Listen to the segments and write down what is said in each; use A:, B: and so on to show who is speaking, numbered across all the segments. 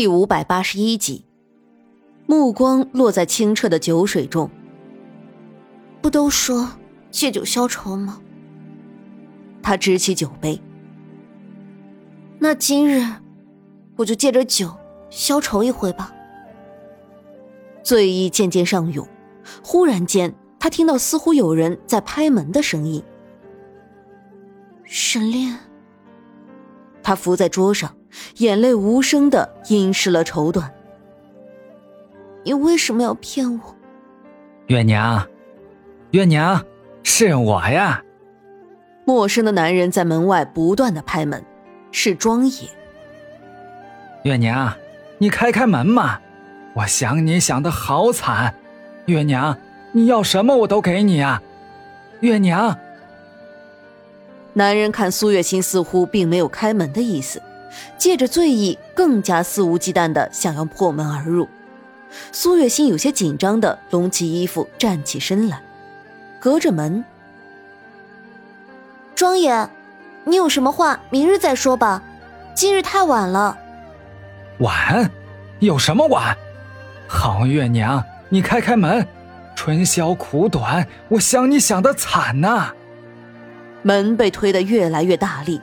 A: 第五百八十一集，目光落在清澈的酒水中。
B: 不都说借酒消愁吗？
A: 他执起酒杯。
B: 那今日我就借着酒消愁一回吧。
A: 醉意渐渐上涌，忽然间，他听到似乎有人在拍门的声音。
B: 沈炼，
A: 他伏在桌上。眼泪无声的阴湿了绸缎。
B: 你为什么要骗我？
C: 月娘，月娘，是我呀。
A: 陌生的男人在门外不断的拍门，是庄野。
C: 月娘，你开开门嘛，我想你想的好惨。月娘，你要什么我都给你啊。月娘。
A: 男人看苏月心似乎并没有开门的意思。借着醉意，更加肆无忌惮的想要破门而入。苏月心有些紧张的拢起衣服，站起身来，隔着门：“
B: 庄爷，你有什么话，明日再说吧，今日太晚了。”“
C: 晚？有什么晚？好月娘，你开开门。春宵苦短，我想你想的惨呐。”
A: 门被推得越来越大力。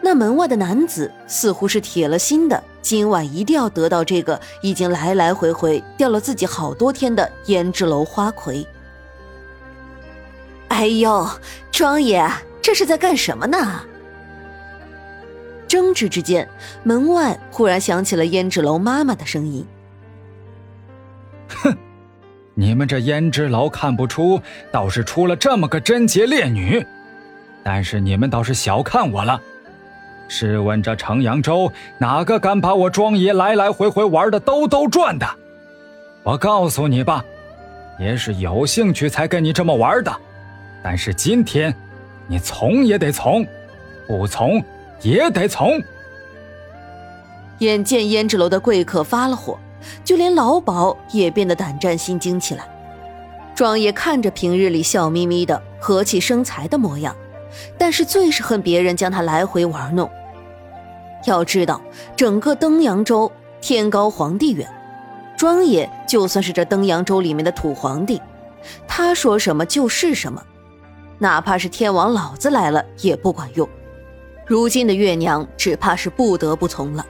A: 那门外的男子似乎是铁了心的，今晚一定要得到这个已经来来回回吊了自己好多天的胭脂楼花魁。哎呦，庄爷，这是在干什么呢？争执之间，门外忽然响起了胭脂楼妈妈的声音：“
C: 哼，你们这胭脂楼看不出，倒是出了这么个贞洁烈女，但是你们倒是小看我了。”试问这城阳州哪个敢把我庄爷来来回回玩的兜兜转的？我告诉你吧，也是有兴趣才跟你这么玩的。但是今天，你从也得从，不从也得从。
A: 眼见胭脂楼的贵客发了火，就连老鸨也变得胆战心惊起来。庄爷看着平日里笑眯眯的、和气生财的模样，但是最是恨别人将他来回玩弄。要知道，整个登阳州天高皇帝远，庄野就算是这登阳州里面的土皇帝，他说什么就是什么，哪怕是天王老子来了也不管用。如今的月娘只怕是不得不从了，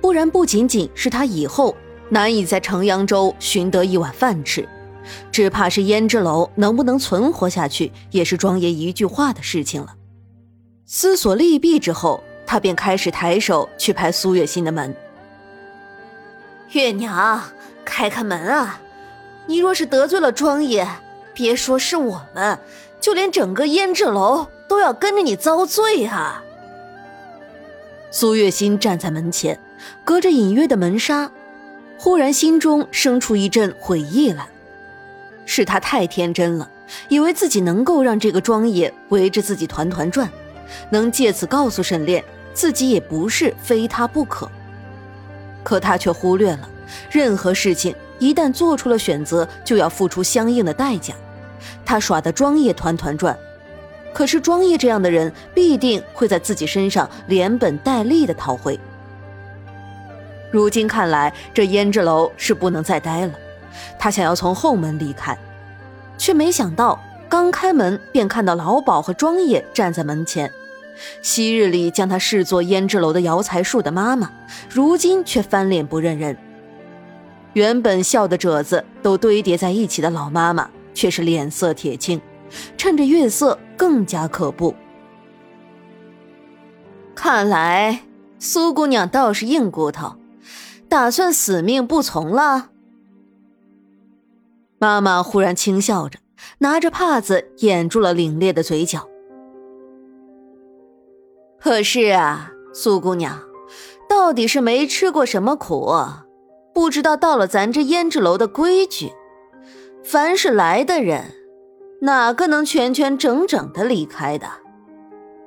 A: 不然不仅仅是他以后难以在城阳州寻得一碗饭吃，只怕是胭脂楼能不能存活下去，也是庄爷一句话的事情了。思索利弊之后。他便开始抬手去拍苏月心的门。
B: 月娘，开开门啊！你若是得罪了庄爷，别说是我们，就连整个胭脂楼都要跟着你遭罪啊！
A: 苏月心站在门前，隔着隐约的门纱，忽然心中生出一阵悔意来。是他太天真了，以为自己能够让这个庄爷围着自己团团转。能借此告诉沈炼，自己也不是非他不可。可他却忽略了，任何事情一旦做出了选择，就要付出相应的代价。他耍的庄业团团转，可是庄业这样的人必定会在自己身上连本带利的讨回。如今看来，这胭脂楼是不能再待了。他想要从后门离开，却没想到。刚开门，便看到老鸨和庄爷站在门前。昔日里将他视作胭脂楼的摇财树的妈妈，如今却翻脸不认人。原本笑的褶子都堆叠在一起的老妈妈，却是脸色铁青，趁着月色更加可怖。看来苏姑娘倒是硬骨头，打算死命不从了。妈妈忽然轻笑着。拿着帕子掩住了凛冽的嘴角。可是啊，苏姑娘，到底是没吃过什么苦，不知道到了咱这胭脂楼的规矩，凡是来的人，哪个能全全整整的离开的？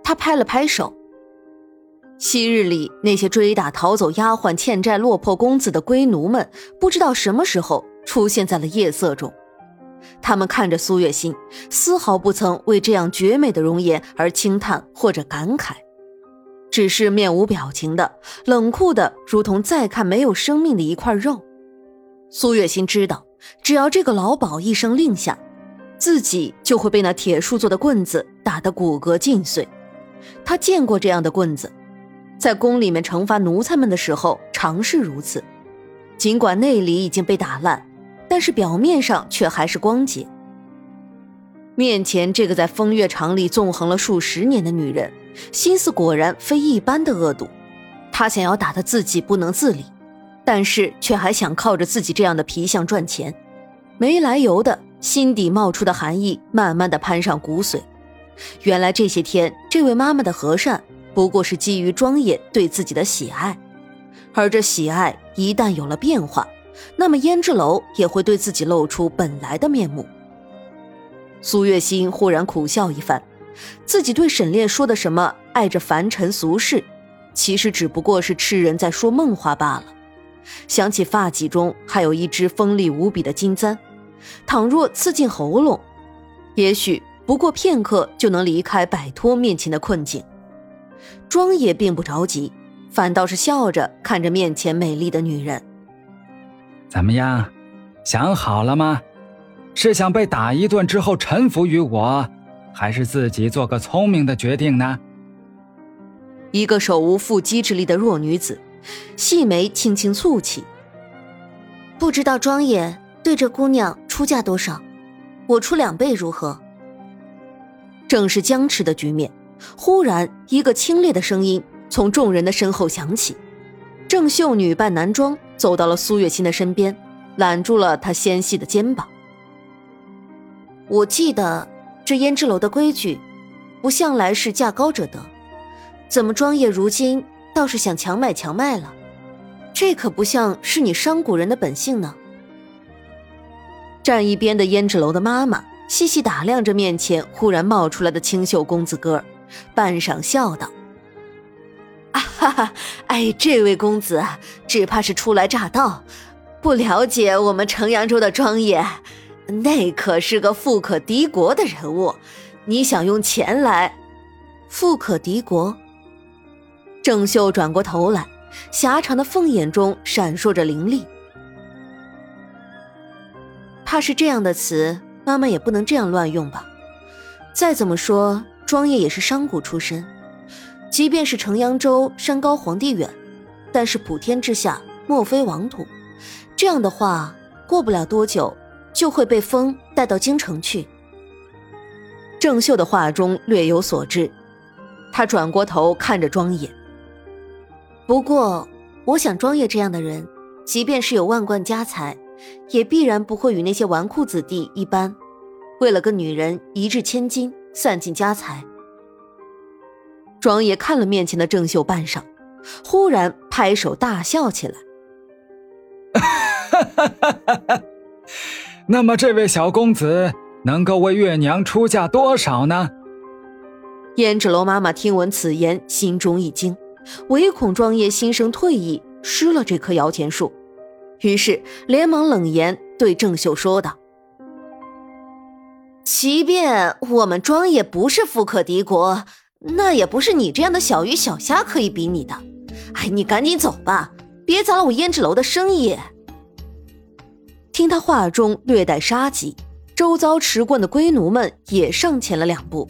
A: 他拍了拍手。昔日里那些追打逃走丫鬟、欠债落魄公子的龟奴们，不知道什么时候出现在了夜色中。他们看着苏月心，丝毫不曾为这样绝美的容颜而轻叹或者感慨，只是面无表情的，冷酷的，如同再看没有生命的一块肉。苏月心知道，只要这个老鸨一声令下，自己就会被那铁树做的棍子打得骨骼尽碎。他见过这样的棍子，在宫里面惩罚奴才们的时候，常是如此。尽管内里已经被打烂，但是表面上却还是光洁。面前这个在风月场里纵横了数十年的女人，心思果然非一般的恶毒。她想要打得自己不能自理，但是却还想靠着自己这样的皮相赚钱，没来由的心底冒出的寒意，慢慢的攀上骨髓。原来这些天，这位妈妈的和善，不过是基于庄野对自己的喜爱，而这喜爱一旦有了变化，那么胭脂楼也会对自己露出本来的面目。苏月心忽然苦笑一番，自己对沈炼说的什么爱着凡尘俗世，其实只不过是痴人在说梦话罢了。想起发髻中还有一只锋利无比的金簪，倘若刺进喉咙，也许不过片刻就能离开，摆脱面前的困境。庄野并不着急，反倒是笑着看着面前美丽的女人。
C: 怎么样，想好了吗？是想被打一顿之后臣服于我，还是自己做个聪明的决定呢？
A: 一个手无缚鸡之力的弱女子，细眉轻轻蹙起。
B: 不知道庄爷对这姑娘出价多少，我出两倍如何？
A: 正是僵持的局面，忽然一个清冽的声音从众人的身后响起。郑秀女扮男装走到了苏月心的身边，揽住了她纤细的肩膀。
B: 我记得这胭脂楼的规矩，不向来是价高者得，怎么庄业如今倒是想强买强卖了？这可不像是你商贾人的本性呢。
A: 站一边的胭脂楼的妈妈细细打量着面前忽然冒出来的清秀公子哥，半晌笑道：“
B: 哈哈，哎，这位公子只怕是初来乍到，不了解我们城阳州的庄业。”那可是个富可敌国的人物，你想用钱来？
A: 富可敌国。郑秀转过头来，狭长的凤眼中闪烁着凌厉。怕是这样的词，妈妈也不能这样乱用吧？再怎么说，庄业也是商贾出身，即便是城阳州山高皇帝远，但是普天之下莫非王土。这样的话，过不了多久。就会被风带到京城去。郑秀的话中略有所知，他转过头看着庄野。
B: 不过，我想庄业这样的人，即便是有万贯家财，也必然不会与那些纨绔子弟一般，为了个女人一掷千金，散尽家财。
A: 庄爷看了面前的郑秀半晌，忽然拍手大笑起来。
C: 那么，这位小公子能够为月娘出价多少呢？
A: 胭脂楼妈妈听闻此言，心中一惊，唯恐庄爷心生退意，失了这棵摇钱树，于是连忙冷言对郑秀说道：“
B: 即便我们庄业不是富可敌国，那也不是你这样的小鱼小虾可以比拟的。哎，你赶紧走吧，别砸了我胭脂楼的生意。”
A: 听他话中略带杀机，周遭持棍的龟奴们也上前了两步。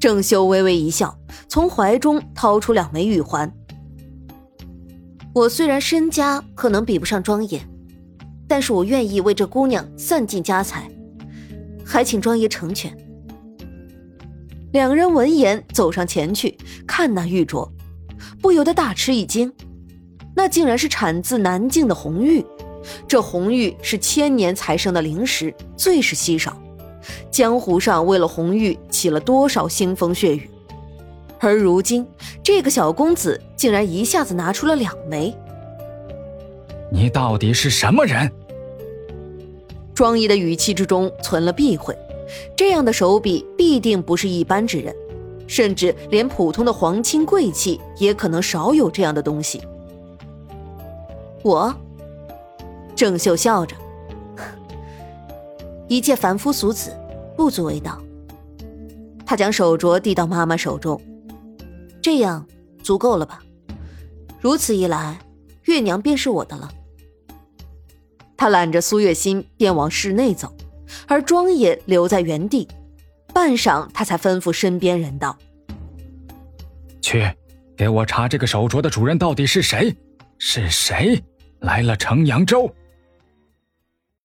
A: 郑修微微一笑，从怀中掏出两枚玉环。
B: 我虽然身家可能比不上庄爷，但是我愿意为这姑娘散尽家财，还请庄爷成全。
A: 两人闻言走上前去，看那玉镯，不由得大吃一惊，那竟然是产自南境的红玉。这红玉是千年才生的灵石，最是稀少。江湖上为了红玉起了多少腥风血雨，而如今这个小公子竟然一下子拿出了两枚。
C: 你到底是什么人？
A: 庄毅的语气之中存了避讳，这样的手笔必定不是一般之人，甚至连普通的皇亲贵戚也可能少有这样的东西。我。郑秀笑着，
B: 一介凡夫俗子，不足为道。
A: 他将手镯递到妈妈手中，
B: 这样
A: 足够了吧？如此一来，月娘便是我的了。他揽着苏月心便往室内走，而庄野留在原地。半晌，他才吩咐身边人道：“
C: 去，给我查这个手镯的主人到底是谁？是谁来了城阳州？”